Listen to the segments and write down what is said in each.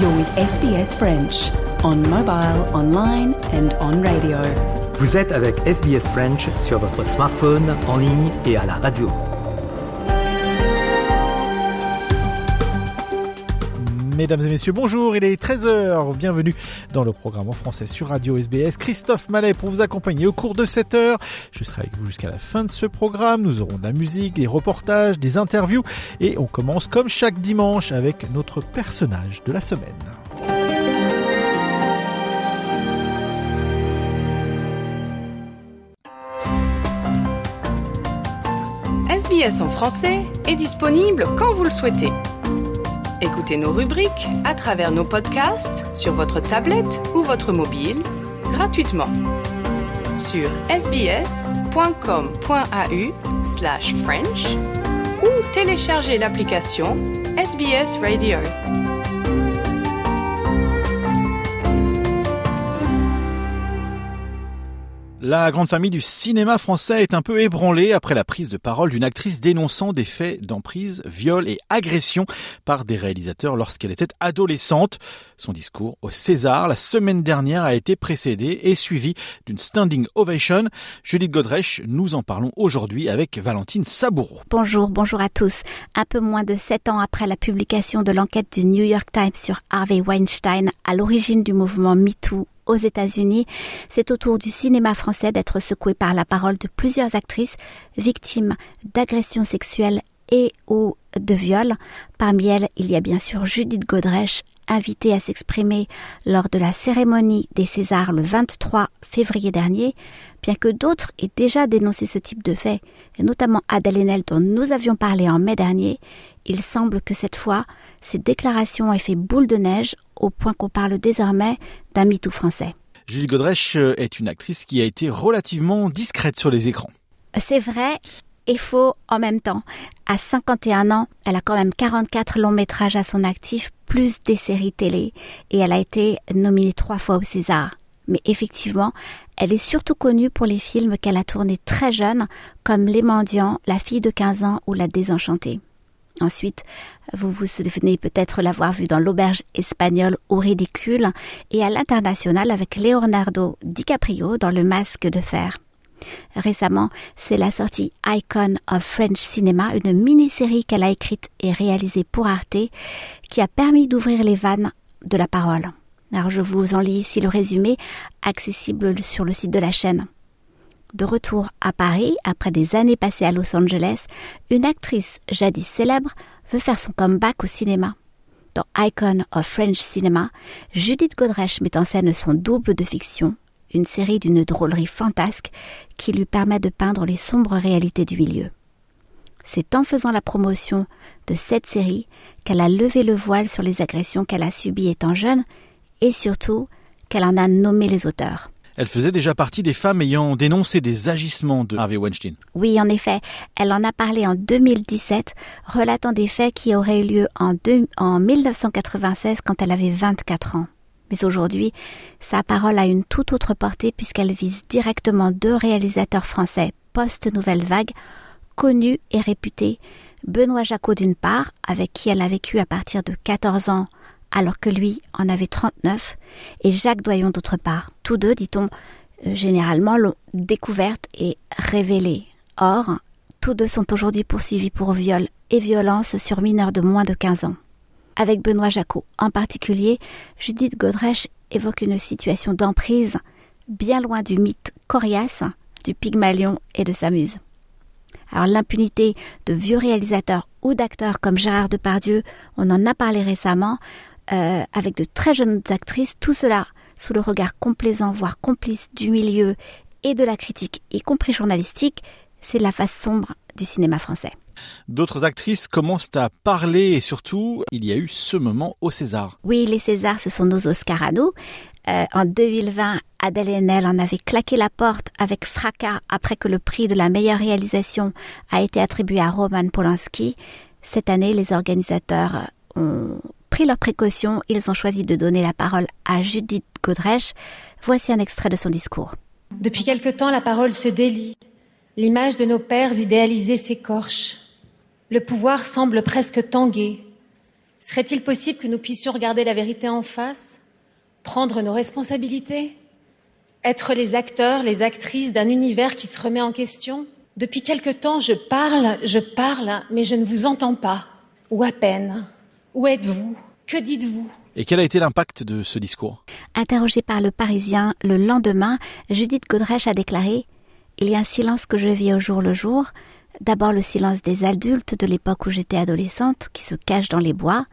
You're with SBS French on mobile, online and on radio. Vous êtes avec SBS French sur votre smartphone, en ligne et à la radio. Mesdames et messieurs, bonjour, il est 13h, bienvenue dans le programme en français sur Radio SBS. Christophe Mallet pour vous accompagner au cours de cette heure. Je serai avec vous jusqu'à la fin de ce programme. Nous aurons de la musique, des reportages, des interviews et on commence comme chaque dimanche avec notre personnage de la semaine. SBS en français est disponible quand vous le souhaitez. Écoutez nos rubriques à travers nos podcasts sur votre tablette ou votre mobile gratuitement sur sbs.com.au slash French ou téléchargez l'application SBS Radio. La grande famille du cinéma français est un peu ébranlée après la prise de parole d'une actrice dénonçant des faits d'emprise, viol et agression par des réalisateurs lorsqu'elle était adolescente. Son discours au César la semaine dernière a été précédé et suivi d'une standing ovation. Judith Godrèche, nous en parlons aujourd'hui avec Valentine Saboureau. Bonjour, bonjour à tous. Un peu moins de sept ans après la publication de l'enquête du New York Times sur Harvey Weinstein à l'origine du mouvement MeToo aux États-Unis, c'est au tour du cinéma français d'être secoué par la parole de plusieurs actrices victimes d'agressions sexuelles et ou de viols. Parmi elles, il y a bien sûr Judith Godrèche, invitée à s'exprimer lors de la cérémonie des Césars le 23 février dernier, bien que d'autres aient déjà dénoncé ce type de fait, notamment Adèle Haenel dont nous avions parlé en mai dernier, il semble que cette fois, ces déclarations aient fait boule de neige au point qu'on parle désormais d'un MeToo français. Julie Godrèche est une actrice qui a été relativement discrète sur les écrans. C'est vrai et faux en même temps. À 51 ans, elle a quand même 44 longs métrages à son actif, plus des séries télé, et elle a été nominée trois fois au César. Mais effectivement, elle est surtout connue pour les films qu'elle a tournés très jeune, comme Les Mendiants, La fille de 15 ans ou La désenchantée. Ensuite, vous vous souvenez peut-être l'avoir vue dans l'auberge espagnole au ridicule et à l'international avec Leonardo DiCaprio dans Le Masque de fer. Récemment, c'est la sortie Icon of French Cinema, une mini-série qu'elle a écrite et réalisée pour Arte, qui a permis d'ouvrir les vannes de la parole. Alors je vous en lis ici le résumé, accessible sur le site de la chaîne. De retour à Paris, après des années passées à Los Angeles, une actrice jadis célèbre veut faire son comeback au cinéma. Dans Icon of French Cinema, Judith Godrèche met en scène son double de fiction, une série d'une drôlerie fantasque qui lui permet de peindre les sombres réalités du milieu. C'est en faisant la promotion de cette série qu'elle a levé le voile sur les agressions qu'elle a subies étant jeune et surtout qu'elle en a nommé les auteurs. Elle faisait déjà partie des femmes ayant dénoncé des agissements de Harvey Weinstein. Oui, en effet, elle en a parlé en 2017, relatant des faits qui auraient eu lieu en, deux, en 1996 quand elle avait 24 ans. Mais aujourd'hui, sa parole a une toute autre portée puisqu'elle vise directement deux réalisateurs français post-nouvelle vague, connus et réputés, Benoît Jacot d'une part, avec qui elle a vécu à partir de 14 ans alors que lui en avait 39, et Jacques Doyon d'autre part. Tous deux, dit-on, euh, généralement l'ont découverte et révélée. Or, tous deux sont aujourd'hui poursuivis pour viol et violence sur mineurs de moins de 15 ans. Avec Benoît Jacot en particulier, Judith Godrèche évoque une situation d'emprise bien loin du mythe coriace du Pygmalion et de sa muse. Alors l'impunité de vieux réalisateurs ou d'acteurs comme Gérard Depardieu, on en a parlé récemment, euh, avec de très jeunes actrices, tout cela sous le regard complaisant, voire complice du milieu et de la critique, y compris journalistique, c'est la face sombre du cinéma français. D'autres actrices commencent à parler et surtout, il y a eu ce moment au César. Oui, les Césars, ce sont nos Oscars à nous. Euh, en 2020, Adèle Haenel en avait claqué la porte avec fracas après que le prix de la meilleure réalisation a été attribué à Roman Polanski. Cette année, les organisateurs ont pris leurs précautions. Ils ont choisi de donner la parole à Judith Godrèche. Voici un extrait de son discours. Depuis quelque temps, la parole se délie. L'image de nos pères idéalisés s'écorche. Le pouvoir semble presque tanguer. Serait-il possible que nous puissions regarder la vérité en face, prendre nos responsabilités, être les acteurs, les actrices d'un univers qui se remet en question? Depuis quelque temps, je parle, je parle, mais je ne vous entends pas, ou à peine. Où êtes-vous? Que dites-vous? Et quel a été l'impact de ce discours? Interrogée par le Parisien le lendemain, Judith Godrèche a déclaré Il y a un silence que je vis au jour le jour. D'abord le silence des adultes de l'époque où j'étais adolescente, qui se cachent dans les bois.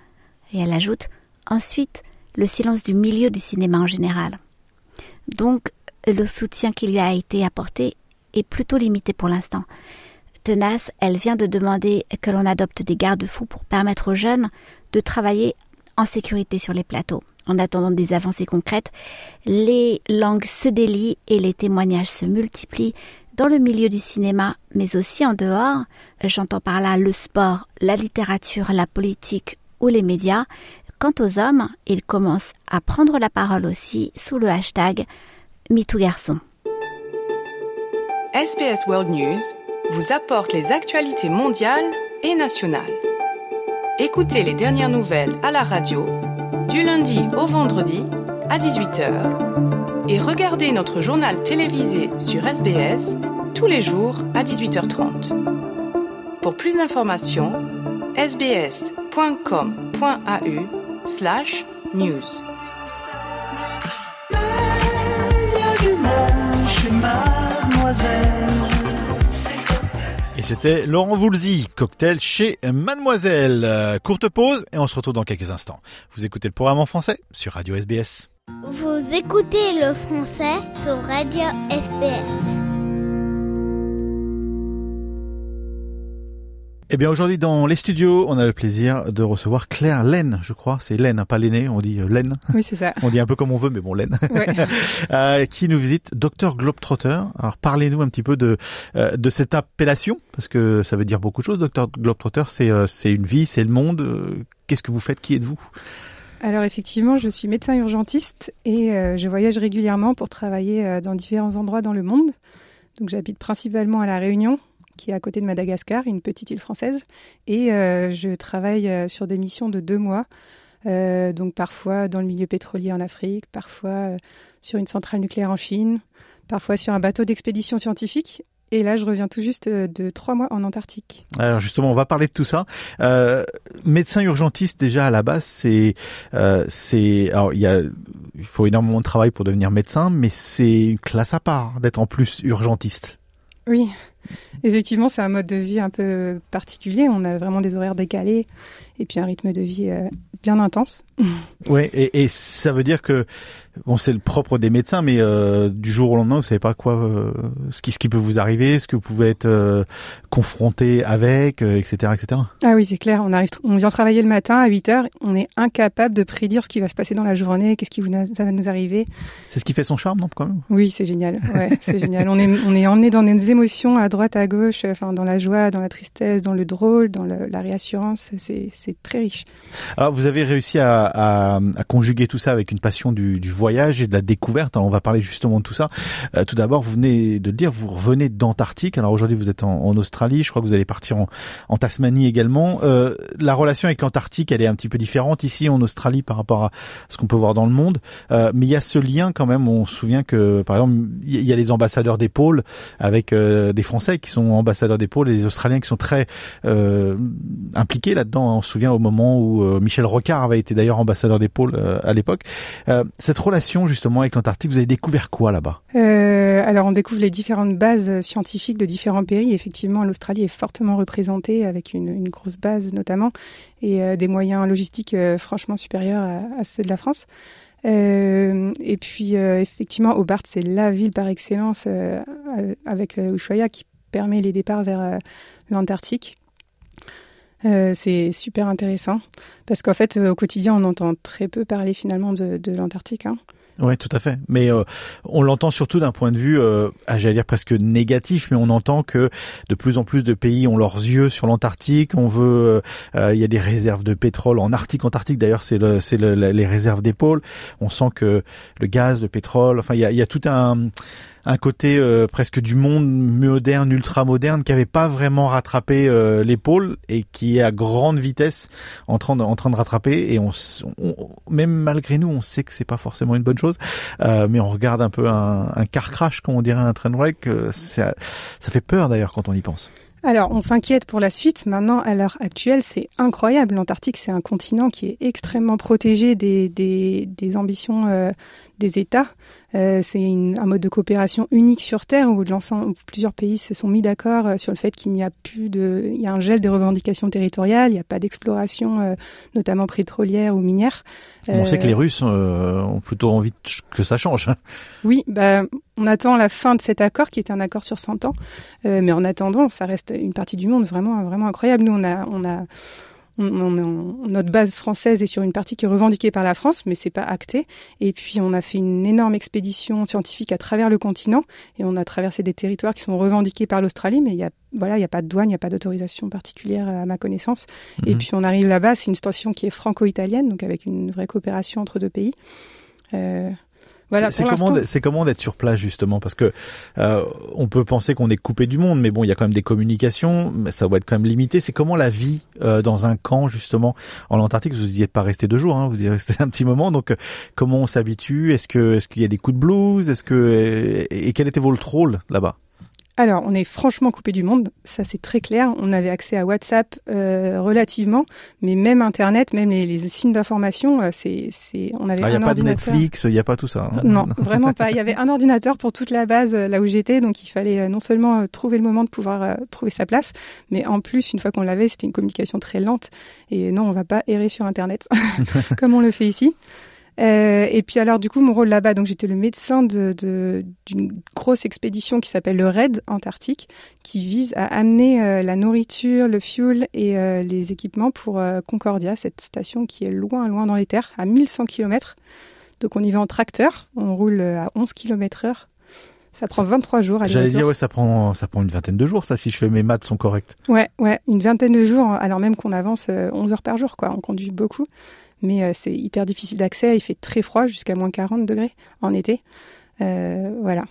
Et elle ajoute Ensuite, le silence du milieu du cinéma en général. Donc, le soutien qui lui a été apporté est plutôt limité pour l'instant. Tenace, elle vient de demander que l'on adopte des garde-fous pour permettre aux jeunes de travailler en sécurité sur les plateaux. En attendant des avancées concrètes, les langues se délient et les témoignages se multiplient dans le milieu du cinéma, mais aussi en dehors. J'entends par là le sport, la littérature, la politique ou les médias. Quant aux hommes, ils commencent à prendre la parole aussi sous le hashtag MeTooGarçon. SBS World News vous apporte les actualités mondiales et nationales. Écoutez les dernières nouvelles à la radio du lundi au vendredi à 18h et regardez notre journal télévisé sur SBS tous les jours à 18h30. Pour plus d'informations, sbs.com.au slash news. C'était Laurent Voulzy, cocktail chez Mademoiselle. Euh, courte pause et on se retrouve dans quelques instants. Vous écoutez le programme en français sur Radio SBS. Vous écoutez le français sur Radio SBS. Eh bien aujourd'hui dans les studios, on a le plaisir de recevoir Claire Laine, je crois, c'est Laine, hein, pas l'aîné, on dit euh, Laine. Oui, c'est ça. On dit un peu comme on veut, mais bon, Laine. Ouais. Euh, qui nous visite, Docteur Globetrotter. Alors parlez-nous un petit peu de euh, de cette appellation, parce que ça veut dire beaucoup de choses. Docteur Globetrotter, c'est euh, c'est une vie, c'est le monde. Qu'est-ce que vous faites? Qui êtes-vous? Alors effectivement, je suis médecin urgentiste et je voyage régulièrement pour travailler dans différents endroits dans le monde. Donc j'habite principalement à La Réunion, qui est à côté de Madagascar, une petite île française, et euh, je travaille euh, sur des missions de deux mois. Euh, donc parfois dans le milieu pétrolier en Afrique, parfois sur une centrale nucléaire en Chine, parfois sur un bateau d'expédition scientifique. Et là, je reviens tout juste de trois mois en Antarctique. Alors justement, on va parler de tout ça. Euh, médecin urgentiste déjà à la base, c'est euh, c'est alors il y a il faut énormément de travail pour devenir médecin, mais c'est une classe à part d'être en plus urgentiste. Oui, effectivement, c'est un mode de vie un peu particulier. On a vraiment des horaires décalés et puis un rythme de vie euh, bien intense. Ouais, et, et ça veut dire que bon, c'est le propre des médecins, mais euh, du jour au lendemain, vous savez pas quoi, euh, ce qui ce qui peut vous arriver, ce que vous pouvez être confronté avec, etc., etc. Ah oui, c'est clair. On arrive, on vient travailler le matin à 8 heures. On est incapable de prédire ce qui va se passer dans la journée, qu'est-ce qui vous va nous arriver. C'est ce qui fait son charme, non, quand même? Oui, c'est génial. Ouais, c'est génial. On est, on est emmené dans des émotions à droite, à gauche, enfin, dans la joie, dans la tristesse, dans le drôle, dans le- la réassurance. C'est, c'est très riche. Alors, vous avez réussi à, conjuguer tout ça avec une passion du, voyage et de la découverte. On va parler justement de tout ça. Euh, tout d'abord, vous venez de le dire, vous revenez d'Antarctique. Alors aujourd'hui, vous êtes en, Australie. Je crois que vous allez partir en, Tasmanie également. Euh, la relation avec l'Antarctique, elle est un petit peu différente ici en Australie par rapport à ce qu'on peut voir dans le monde. Euh, mais il y a ce lien quand même. On se souvient que, par exemple, il y a les ambassadeurs des pôles avec des Français qui sont ambassadeurs des pôles et des Australiens qui sont très impliqués là-dedans. Se souvient au moment où euh, Michel Rocard avait été d'ailleurs ambassadeur des pôles euh, à l'époque. Euh, cette relation justement avec l'Antarctique, vous avez découvert quoi là-bas? Alors, on découvre les différentes bases scientifiques de différents pays. Effectivement, l'Australie est fortement représentée avec une, grosse base notamment et des moyens logistiques franchement supérieurs à, ceux de la France. Et puis, effectivement, Hobart, c'est la ville par excellence avec Ushuaia qui permet les départs vers l'Antarctique. C'est super intéressant parce qu'en fait, au quotidien, on entend très peu parler finalement de, de l'Antarctique. Hein. Oui, tout à fait. Mais euh, on l'entend surtout d'un point de vue, euh, ah, j'allais dire presque négatif, mais on entend que de plus en plus de pays ont leurs yeux sur l'Antarctique. On veut, euh, il y a des réserves de pétrole en Arctique. Antarctique, d'ailleurs, c'est le, c'est le, les réserves des pôles. On sent que le gaz, le pétrole, enfin, il y a, il y a tout un un côté euh, presque du monde moderne, ultra moderne, qui avait pas vraiment rattrapé euh, l'épaule et qui est à grande vitesse en train de, en train de rattraper. Et on, même malgré nous, on sait que c'est pas forcément une bonne chose, euh, mais on regarde un peu un, un car crash, comme on dirait un train wreck. Ça, ça fait peur d'ailleurs quand on y pense. Alors, on s'inquiète pour la suite. Maintenant, à l'heure actuelle, c'est incroyable. L'Antarctique, c'est un continent qui est extrêmement protégé des, des, des ambitions euh, des États. Euh, c'est un mode de coopération unique sur Terre où, où plusieurs pays se sont mis d'accord euh, sur le fait qu'il n'y a plus de, il y a un gel des revendications territoriales, il n'y a pas d'exploration, euh, notamment pétrolière ou minière. On sait que les Russes ont plutôt envie que ça change. Hein. Oui, bah, on attend la fin de cet accord qui était un accord sur 100 ans, mais en attendant, ça reste une partie du monde vraiment, vraiment incroyable. Nous, on a, on a notre base française est sur une partie qui est revendiquée par la France, mais c'est pas acté. Et puis on a fait une énorme expédition scientifique à travers le continent et on a traversé des territoires qui sont revendiqués par l'Australie, mais il y a voilà, il n'y a pas de douane, il n'y a pas d'autorisation particulière à ma connaissance. Et mhm. puis on arrive là-bas, c'est une station qui est franco-italienne, donc avec une vraie coopération entre deux pays. Euh, c'est comment, c'est comment d'être sur place justement parce que euh, on peut penser qu'on est coupé du monde, mais bon, il y a quand même des communications, mais ça doit être quand même limité. C'est comment la vie euh, dans un camp justement en Antarctique? Vous n'y êtes pas resté deux jours, hein, vous y êtes resté un petit moment. Donc, euh, comment on s'habitue? Est-ce que est-ce qu'il y a des coups de blues? Est-ce que et quel était votre rôle là-bas? Alors, on est franchement coupé du monde, ça c'est très clair. On avait accès à WhatsApp euh, relativement, mais même Internet, même les, signes d'information, euh, c'est, c'est, on avait ah, un a pas de Netflix, il n'y a pas tout ça. Hein. Non, vraiment pas. Il y avait un ordinateur pour toute la base euh, là où j'étais, donc il fallait non seulement trouver le moment de pouvoir trouver sa place, mais en plus, une fois qu'on l'avait, c'était une communication très lente. Et non, on va pas errer sur Internet comme on le fait ici. Euh, et puis alors du coup mon rôle là-bas, donc j'étais le médecin d'une de, grosse expédition qui s'appelle le RAID Antarctique, qui vise à amener euh, la nourriture, le fuel et euh, les équipements pour Concordia, cette station qui est loin, loin dans les terres, à 1100 km. Donc on y va en tracteur, on roule à 11 km heure. Ça prend 23 jours. J'allais dire, ouais, ça prend, ça prend une vingtaine de jours, ça, si je fais mes maths sont correctes. Ouais, ouais, une vingtaine de jours, alors même qu'on avance 11 heures par jour, quoi. On conduit beaucoup mais euh, c'est hyper difficile d'accès. Il fait très froid, jusqu'à moins 40 degrés en été. Euh, voilà.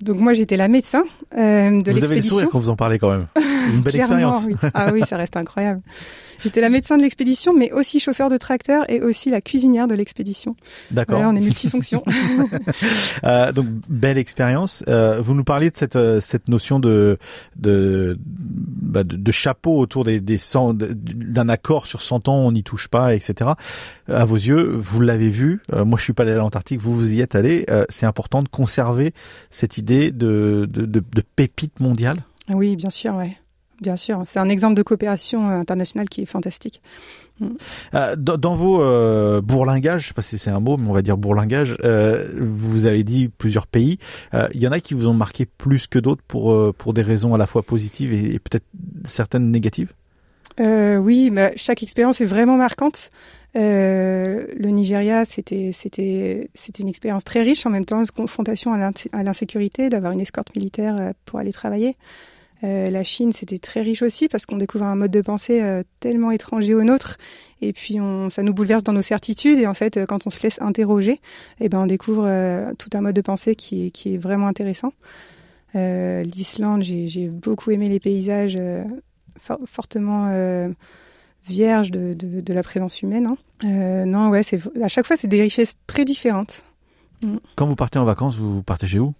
Donc moi j'étais la médecin euh, de l'expédition. Vous avez le sourire quand vous en parlez quand même. Une belle expérience. Ah oui, ça reste incroyable. J'étais la médecin de l'expédition, mais aussi chauffeur de tracteur et aussi la cuisinière de l'expédition. D'accord. Voilà, on est multifonction. euh, donc belle expérience. Euh, vous nous parliez de cette euh, cette notion de de bah, de, chapeau autour des des d'un accord sur 100 ans, on n'y touche pas, etc. À vos yeux, vous l'avez vu. Euh, moi, je suis pas allé à l'Antarctique, vous vous y êtes allé. Euh, c'est important de conserver cette idée de de, de, de pépite mondiale? Oui, bien sûr, ouais. Bien sûr, c'est un exemple de coopération euh, internationale qui est fantastique. Mm. Euh, dans, vos euh, bourlingages, je sais pas si c'est un mot, mais on va dire bourlingage, euh, vous avez dit plusieurs pays. Il y en a qui vous ont marqué plus que d'autres pour pour des raisons à la fois positives et, peut-être certaines négatives? oui, bah, chaque expérience est vraiment marquante. le Nigeria, c'était c'était c'était une expérience très riche en même temps, une confrontation à l'insécurité, d'avoir une escorte militaire pour aller travailler. Euh, la Chine, c'était très riche aussi parce qu'on découvre un mode de pensée euh, tellement étranger au nôtre. Et puis, ça nous bouleverse dans nos certitudes. Et en fait, euh, quand on se laisse interroger, eh ben, on découvre tout un mode de pensée qui est, vraiment intéressant. L'Islande, j'ai beaucoup aimé les paysages fortement vierges de, la présence humaine. Hein. non, ouais, à chaque fois, c'est des richesses très différentes. Mm. Quand vous partez en vacances, vous partez chez où?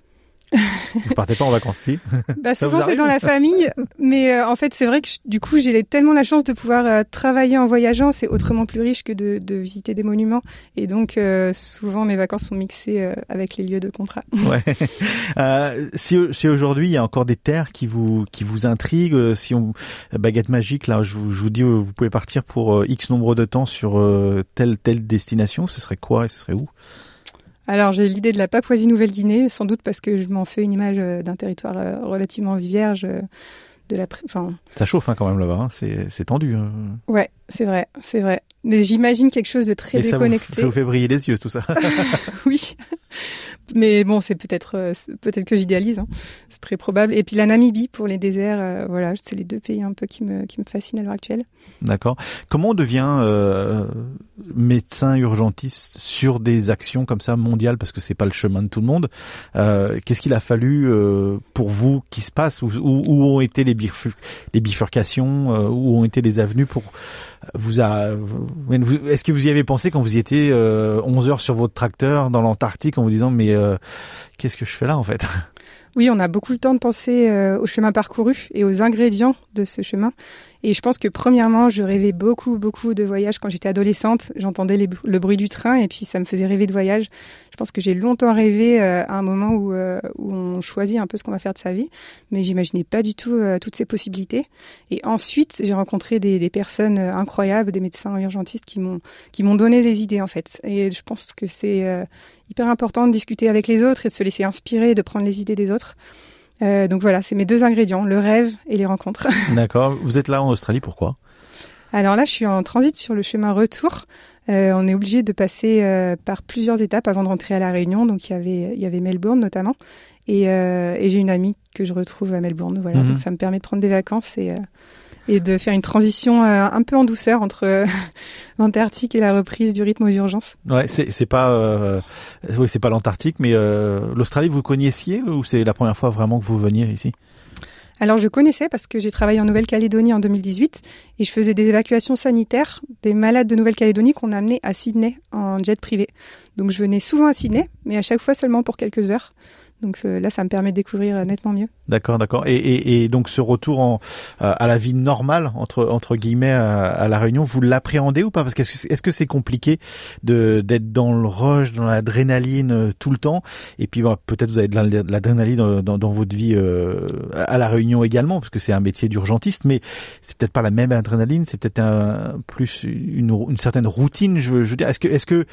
Vous partez pas en vacances ici bah, Souvent c'est dans la famille, mais euh, en fait c'est vrai que du coup j'ai tellement la chance de pouvoir euh, travailler en voyageant, c'est autrement plus riche que de, de visiter des monuments, et donc euh, souvent mes vacances sont mixées avec les lieux de contrat. Ouais. si, si aujourd'hui il y a encore des terres qui vous qui vous intriguent, si on baguette magique là, je vous, je vous dis vous pouvez partir pour X nombre de temps sur telle telle destination, ce serait quoi et ce serait où? Alors j'ai l'idée de la Papouasie-Nouvelle-Guinée, sans doute parce que je m'en fais une image d'un territoire relativement vierge. De la, enfin... Ça chauffe hein, quand même là-bas, hein. c'est tendu. Hein. Ouais, c'est vrai, c'est vrai. Mais j'imagine quelque chose de très déconnecté. ça vous fait briller les yeux tout ça. oui. Mais bon, c'est peut-être euh, peut-être que j'idéalise, hein. c'est très probable. Et puis la Namibie pour les déserts, euh, voilà, c'est les deux pays un peu qui me qui me fascinent à l'heure actuelle. D'accord. Comment on devient euh, médecin urgentiste sur des actions comme ça mondiales parce que c'est pas le chemin de tout le monde. Qu'est-ce qu'il a fallu pour vous qui se passe où, où, ont été les bifurcations, où ont été les avenues pour est-ce que vous y avez pensé quand vous y étiez euh, 11 heures sur votre tracteur dans l'Antarctique en vous disant mais euh, qu'est-ce que je fais là en fait? Oui, on a beaucoup le temps de penser euh, au chemin parcouru et aux ingrédients de ce chemin. Et je pense que premièrement, je rêvais beaucoup, beaucoup de voyages quand j'étais adolescente. J'entendais le bruit du train et puis ça me faisait rêver de voyage. Je pense que j'ai longtemps rêvé euh, à un moment où, euh, où, on choisit un peu ce qu'on va faire de sa vie, mais j'imaginais pas du tout euh, toutes ces possibilités. Et ensuite, j'ai rencontré des, des, personnes incroyables, des médecins urgentistes qui m'ont qui m'ont donné des idées en fait. Et je pense que c'est hyper important de discuter avec les autres et de se laisser inspirer, de prendre les idées des autres. Euh, donc voilà, c'est mes deux ingrédients, le rêve et les rencontres. D'accord. Vous êtes là en Australie, pourquoi? Alors là, je suis en transit sur le chemin retour. Euh, on est obligé de passer euh, par plusieurs étapes avant de rentrer à la Réunion. Donc il y avait, il y avait Melbourne notamment, et, et j'ai une amie que je retrouve à Melbourne. Voilà, mhm. donc ça me permet de prendre des vacances et et de faire une transition euh, un peu en douceur entre euh, l'Antarctique et la reprise du rythme aux urgences. Ouais, c'est pas euh, oui, c'est pas l'Antarctique, mais l'Australie vous connaissiez ou c'est la première fois vraiment que vous veniez ici? Alors je connaissais parce que j'ai travaillé en Nouvelle-Calédonie en 2018 et je faisais des évacuations sanitaires des malades de Nouvelle-Calédonie qu'on amenait à Sydney en jet privé. Donc je venais souvent à Sydney, mais à chaque fois seulement pour quelques heures. Donc euh, là, ça me permet de découvrir euh, nettement mieux. D'accord, d'accord. Et, et, et, donc ce retour en, euh, à la vie normale entre entre guillemets à, la Réunion, vous l'appréhendez ou pas? Parce que est-ce que c'est compliqué de d'être dans le rush, dans l'adrénaline tout le temps? Et puis peut-être vous avez de l'adrénaline dans, dans, votre vie à la Réunion également, parce que c'est un métier d'urgentiste, mais c'est peut-être pas la même adrénaline, c'est peut-être un, plus une, une certaine routine. Je je veux dire, est-ce que est-ce que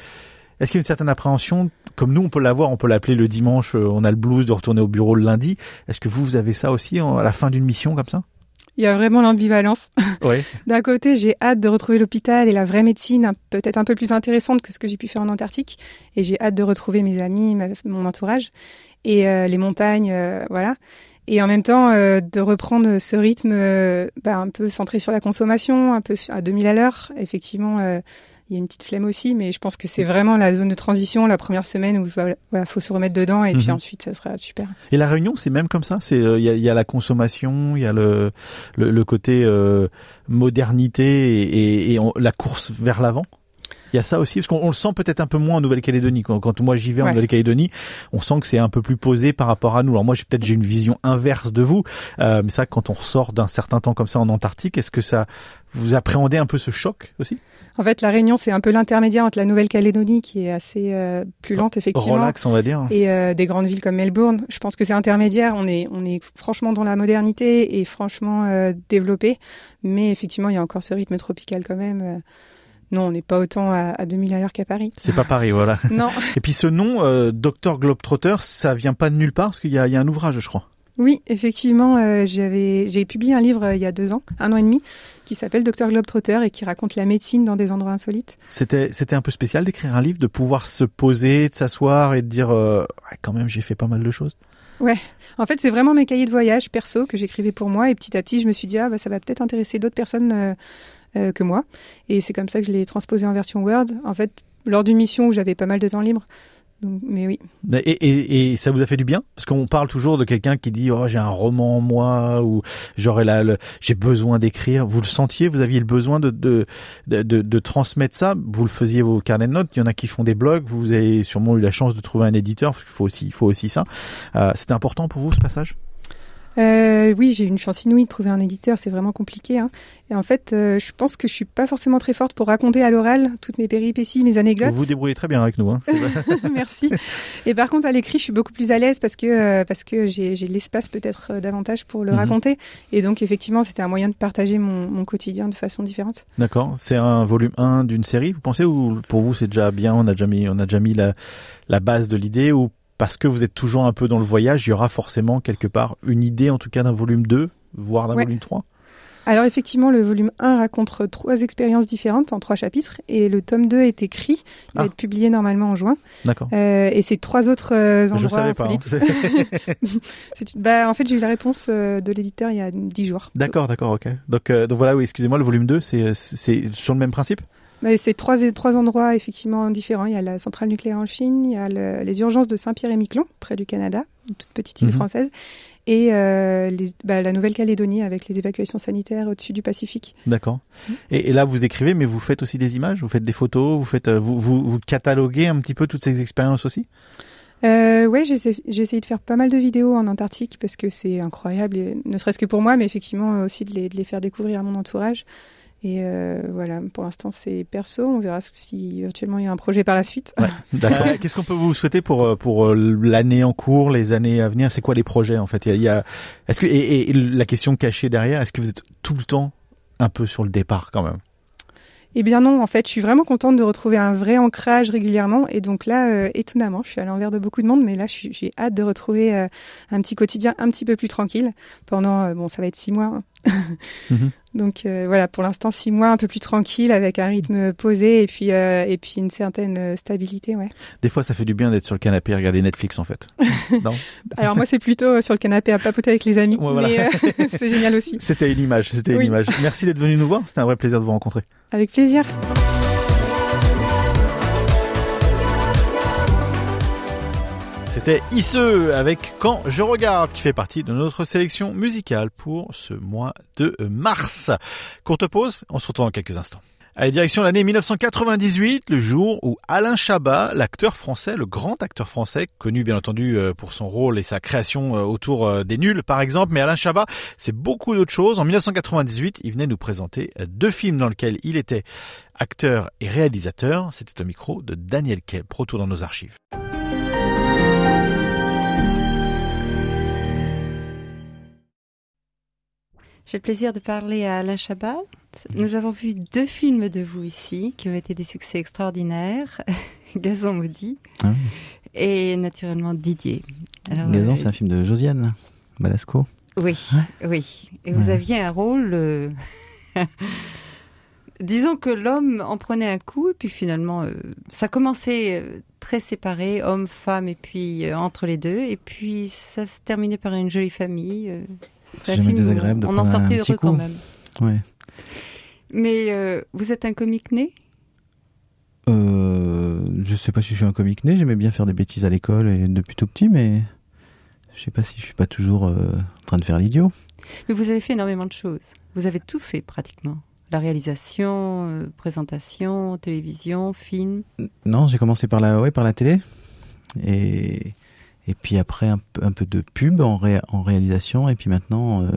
est-ce qu'il y a une certaine appréhension, comme nous on peut l'avoir, on peut l'appeler le dimanche, euh, on a le blues de retourner au bureau le lundi. Est-ce que vous, vous avez ça aussi à la fin d'une mission comme ça il y a vraiment l'ambivalence. Oui. D'un côté, j'ai hâte de retrouver l'hôpital et la vraie médecine, peut-être un peu plus intéressante que ce que j'ai pu faire en Antarctique. Et j'ai hâte de retrouver mes amis, mon entourage et euh, les montagnes, euh, voilà. Et en même temps, de reprendre ce rythme bah, un peu centré sur la consommation, un peu à 2000 à l'heure. Effectivement, il y a une petite flemme aussi, mais je pense que c'est vraiment la zone de transition, la première semaine où il faut se remettre dedans et puis mhm. ensuite ça sera super. Et la réunion, c'est même comme ça? C'est euh, il y, a, la consommation, il y a le le, côté euh, modernité et, la course vers l'avant? Il y a ça aussi, parce qu'on le sent peut-être un peu moins en Nouvelle-Calédonie. Quand, moi j'y vais en Nouvelle-Calédonie, on sent que c'est un peu plus posé par rapport à nous. Alors moi, j'ai peut-être j'ai une vision inverse de vous, euh, mais ça, quand on ressort d'un certain temps comme ça en Antarctique, est-ce que ça vous appréhendez un peu ce choc aussi? En fait, la Réunion, c'est un peu l'intermédiaire entre la Nouvelle-Calédonie, qui est assez euh, plus lente, effectivement. Relax, on va dire. Et euh, des grandes villes comme Melbourne. Je pense que c'est intermédiaire. On est, on est franchement dans la modernité et franchement euh, développé. Mais effectivement, il y a encore ce rythme tropical quand même. Non, on n'est pas autant à, à 2000 à l'heure qu'à Paris. C'est pas Paris, voilà. non. Et puis ce nom, Dr Globetrotter, ça vient pas de nulle part, parce qu'il y, y a, un ouvrage, je crois. Oui, effectivement, euh, j'ai publié un livre euh, il y a deux ans, un an et demi, qui s'appelle Docteur Globetrotter et qui raconte la médecine dans des endroits insolites. C'était c'était un peu spécial d'écrire un livre, de pouvoir se poser, de s'asseoir et de dire euh, quand même j'ai fait pas mal de choses. Ouais, en fait c'est vraiment mes cahiers de voyage perso que j'écrivais pour moi et petit à petit je me suis dit ah bah ça va peut-être intéresser d'autres personnes que moi et c'est comme ça que je l'ai transposé en version Word. En fait lors d'une mission où j'avais pas mal de temps libre, mais oui. Et, et, et, ça vous a fait du bien? Parce qu'on parle toujours de quelqu'un qui dit oh j'ai un roman en moi ou j'aurais la j'ai besoin d'écrire. Vous le sentiez? Vous aviez le besoin de de, de de, transmettre ça? Vous le faisiez vos carnets de notes? Il y en a qui font des blogs. Vous avez sûrement eu la chance de trouver un éditeur parce qu'il faut aussi il faut aussi ça. Euh, C'était important pour vous ce passage? Euh, oui, j'ai une chance inouïe de trouver un éditeur, c'est vraiment compliqué. Hein. Et en fait, euh, je pense que je suis pas forcément très forte pour raconter à l'oral toutes mes péripéties, mes anecdotes. Vous vous débrouillez très bien avec nous. Hein. Merci. Et par contre, à l'écrit, je suis beaucoup plus à l'aise parce que euh, parce que j'ai l'espace peut-être euh, davantage pour le Mhm. raconter. Et donc, effectivement, c'était un moyen de partager mon, mon quotidien de façon différente. D'accord. C'est un volume 1 d'une série, vous pensez, ou pour vous c'est déjà bien, on a déjà mis, on a déjà mis la, la base de l'idée, ou parce que vous êtes toujours un peu dans le voyage, il y aura forcément quelque part une idée en tout cas d'un volume 2, voire d'un Ouais. volume 3 Alors effectivement, le volume 1 raconte trois expériences différentes en trois chapitres et le tome 2 est écrit. Il va Ah. être publié normalement en juin. D'accord. Euh, et c'est trois autres euh, Je endroits savais pas. hein. insolites. Bah, en fait, j'ai eu la réponse euh, de l'éditeur il y a dix jours. D'accord, d'accord, ok. Donc, euh, donc voilà, oui, excusez-moi, le volume 2, c'est sur le même principe? C'est trois, trois endroits effectivement différents. Il y a la centrale nucléaire en Chine, il y a le- les urgences de Saint-Pierre-et-Miquelon, près du Canada, une toute petite île Mhm. française, et euh, les- bah, la Nouvelle-Calédonie avec les évacuations sanitaires au-dessus du Pacifique. D'accord. Et, et là, vous écrivez, mais vous faites aussi des images, vous faites des photos, vous faites, euh, vous, vous, vous cataloguez un petit peu toutes ces expériences aussi? Euh, ouais, j'ai essayé- de faire pas mal de vidéos en Antarctique parce que c'est incroyable, et ne serait-ce que pour moi, mais effectivement aussi de les, de les faire découvrir à mon entourage. Et euh, voilà, pour l'instant c'est perso, on verra si éventuellement il y a un projet par la suite. D'accord. Euh, Qu'est-ce qu'on peut vous souhaiter pour euh, pour l'année en cours, les années à venir? C'est quoi les projets en fait? Il y a, il y a- est-ce que et, la question cachée derrière, est-ce que vous êtes tout le temps un peu sur le départ quand même? Eh bien non, en fait, je suis vraiment contente de retrouver un vrai ancrage régulièrement. Et donc là, euh, étonnamment, je suis à l'envers de beaucoup de monde, mais là, j'ai hâte de retrouver euh, un petit quotidien un petit peu plus tranquille pendant, euh, bon, ça va être six mois. hein. Mhm. Donc euh, voilà, pour l'instant, six mois un peu plus tranquille, avec un rythme posé et puis euh, et puis une certaine euh, stabilité, ouais. Des fois, ça fait du bien d'être sur le canapé et regarder Netflix en fait. non? Alors moi, c'est plutôt sur le canapé à papoter avec les amis, Ouais, voilà. mais euh, c'est génial aussi. C'était une image, c'était Oui. une image. Merci d'être venu nous voir, c'était un vrai plaisir de vous rencontrer. Avec plaisir. C'était Isseux avec Quand je regarde, qui fait partie de notre sélection musicale pour ce mois de mars. Courte pause, on se retrouve dans quelques instants. Allez, direction l'année 1998, le jour où Alain Chabat, l'acteur français, le grand acteur français, connu bien entendu euh, pour son rôle et sa création euh, autour euh, des nuls par exemple, mais Alain Chabat, c'est beaucoup d'autres choses. En 1998, il venait nous présenter deux films dans lesquels il était acteur et réalisateur. C'était au micro de Daniel Kemp. Retour dans nos archives. J'ai le plaisir de parler à Alain Chabat. Nous avons vu deux films de vous ici qui ont été des succès extraordinaires. Gazon maudit Ah et naturellement Didier. Alors, Gazon, euh, c'est un film de Josiane Balasco. Oui, oui. Et vous aviez un rôle. euh, Disons que l'homme en prenait un coup, et puis finalement, euh, ça commençait très séparé, homme, femme, et puis entre les deux, et puis ça se terminait par une jolie famille. C'est un jamais désagréable de On en prendre un sortait petit heureux quand coup. même. Ouais. Mais euh, vous êtes un comique né? Euh, je sais pas si je suis un comique né, j'aimais bien faire des bêtises à l'école et depuis tout petit, mais je sais pas si je suis pas toujours euh, en train de faire l'idiot. Mais vous avez fait énormément de choses. Vous avez tout fait pratiquement. La réalisation, euh, présentation, télévision, film. Non, j'ai commencé par la, ouais, par la télé. Et, et puis après, un, peu- un peu de pub en, ré- en réalisation. Et puis maintenant, euh,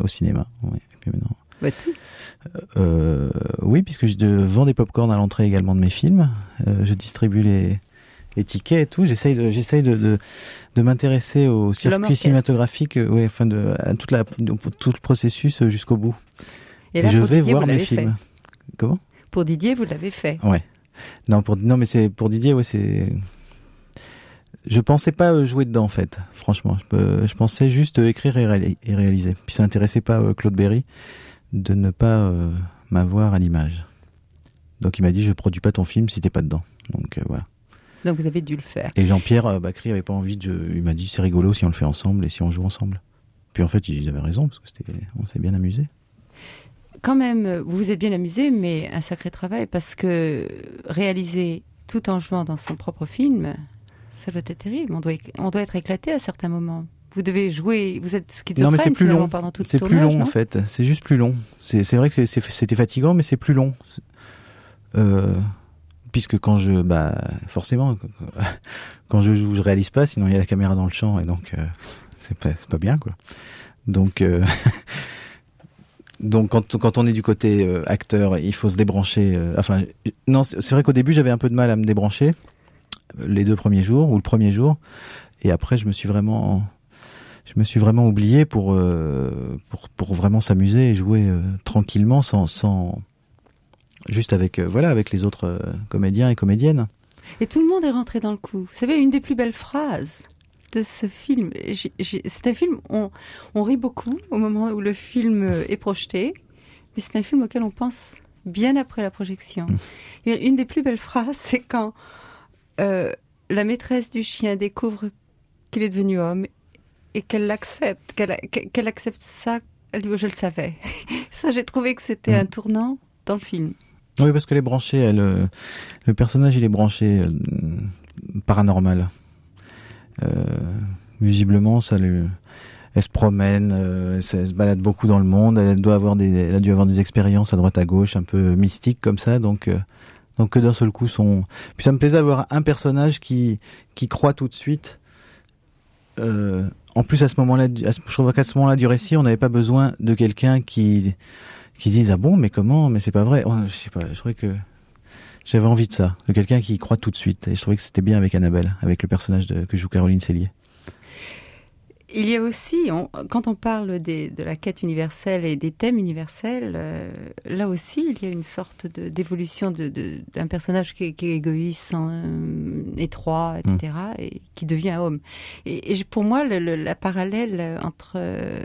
au cinéma. Ouais. Et puis maintenant, Ouais, tout. Euh, oui, puisque je vends des pop-corn à l'entrée également de mes films. Euh, je distribue les, les tickets et tout. J'essaye de, j'essaye de, de, de m'intéresser au circuit orchestre. cinématographique, euh, ouais, enfin de, à toute la, tout le processus euh, jusqu'au bout. Et là, je vais Didier, voir mes films. fait. Comment? Pour Didier, vous l'avez fait. Ouais. Non, pour, non, mais c'est pour Didier, ouais, c'est. Je pensais pas euh, jouer dedans en fait, franchement. Je, je pensais juste euh, écrire et, et réaliser. Puis ça intéressait pas euh, Claude Berry de ne pas euh, m'avoir à l'image. Donc il m'a dit je produis pas ton film si t'es pas dedans. Donc euh, voilà. Donc vous avez dû le faire. Et Jean-Pierre euh, Bacry avait pas envie de. Il m'a dit c'est rigolo si on le fait ensemble et si on joue ensemble. Puis en fait ils avaient raison parce que c'était on s'est bien amusé. Quand même, euh, vous vous êtes bien amusé, mais un sacré travail parce que réaliser tout en jouant dans son propre film, ça doit être terrible. On doit, éc- on doit être éclaté à certains moments. Vous devez jouer, vous êtes schizophrène Non mais c'est plus long. pendant tout C'est plus long en fait. C'est juste plus long. C'est vrai que c'était fatigant, mais c'est plus long. Euh, puisque quand je, bah forcément, quand je joue, je réalise pas. Sinon il y a la caméra dans le champ et donc euh, c'est pas, pas bien quoi. Donc, euh, donc quand, quand on est du côté euh, acteur, il faut se débrancher. euh, enfin, non, c'est vrai qu'au début j'avais un peu de mal à me débrancher les deux premiers jours ou le premier jour, et après je me suis vraiment, je me suis vraiment oublié pour euh, pour, pour vraiment s'amuser et jouer euh, tranquillement sans, sans juste avec euh, voilà avec les autres comédiens et comédiennes. Et tout le monde est rentré dans le coup. Vous savez, une des plus belles phrases de ce film, c'est un film, on, on rit beaucoup au moment où le film est projeté, mais c'est un film auquel on pense bien après la projection. Et Une des plus belles phrases, c'est quand euh, la maîtresse du chien découvre qu'il est devenu homme et qu'elle l'accepte, qu'elle accepte ça. Elle dit, Oh, je le savais. Ça, j'ai trouvé que c'était un tournant dans le film. Oui, parce qu'elle est branchée, elle, euh, le personnage, il est branché euh, paranormal. Euh, visiblement, ça le, elle se promène, euh, elle, se, balade beaucoup dans le monde, elle doit avoir des, elle a dû avoir des expériences à droite à gauche, un peu mystiques comme ça, donc, donc que d'un seul coup son. Puis ça me plaisait d'avoir un personnage qui, qui croit tout de suite. Euh, en plus, à ce moment-là, je trouve qu'à ce moment-là du récit, on n'avait pas besoin de quelqu'un qui, qui dise ah bon, mais comment, mais c'est pas vrai. Oh, je sais pas, je trouvais que j'avais envie de ça, de quelqu'un qui croit tout de suite. Et je trouvais que c'était bien avec Annabelle, avec le personnage que joue Caroline Cellier. Il y a aussi, on- quand on parle des- de la quête universelle et des thèmes universels, euh, là aussi, il y a une sorte d'évolution d'un personnage qui est, qui est égoïste, en, euh, étroit, etc., et qui devient homme. Et, pour moi, le, le- la parallèle entre, euh,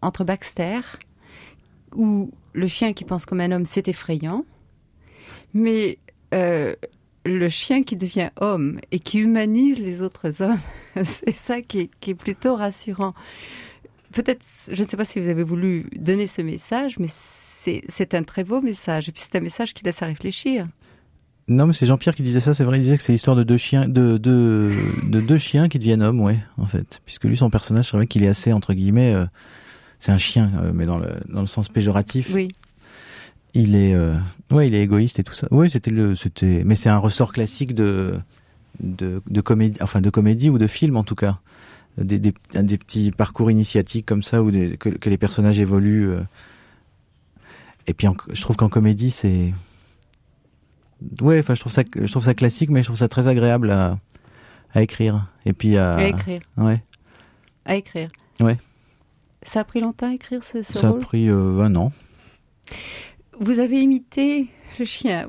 entre Baxter, où le chien qui pense comme un homme, c'est effrayant, mais le chien qui devient homme et qui humanise les autres hommes, c'est ça qui est, qui est plutôt rassurant. Peut-être, je ne sais pas si vous avez voulu donner ce message, mais c'est un très beau message. Et puis c'est un message qui laisse à réfléchir. Non, mais c'est Jean-Pierre qui disait ça. C'est vrai, il disait que c'est l'histoire de deux chiens, de, de, de deux chiens qui deviennent hommes, ouais, en fait. Puisque lui, son personnage, c'est vrai qu'il est assez entre guillemets, euh, c'est un chien, euh, mais dans le dans le sens péjoratif. Oui. Il est, euh, ouais, il est égoïste et tout ça. Oui, c'était le, c'était, mais c'est un ressort classique de de, de comédie, enfin de comédie ou de film en tout cas. Des, des, des petits parcours initiatiques comme ça où des, que, que les personnages évoluent. euh. Et puis en- je trouve qu'en comédie c'est Ouais, enfin, je trouve ça, je trouve ça classique, mais je trouve ça très agréable à, à écrire. Et puis à, À écrire. Ouais. À écrire. Ouais. Ça a pris longtemps à écrire ce, ce Ça a rôle? pris euh, un an. Vous avez imité le chien.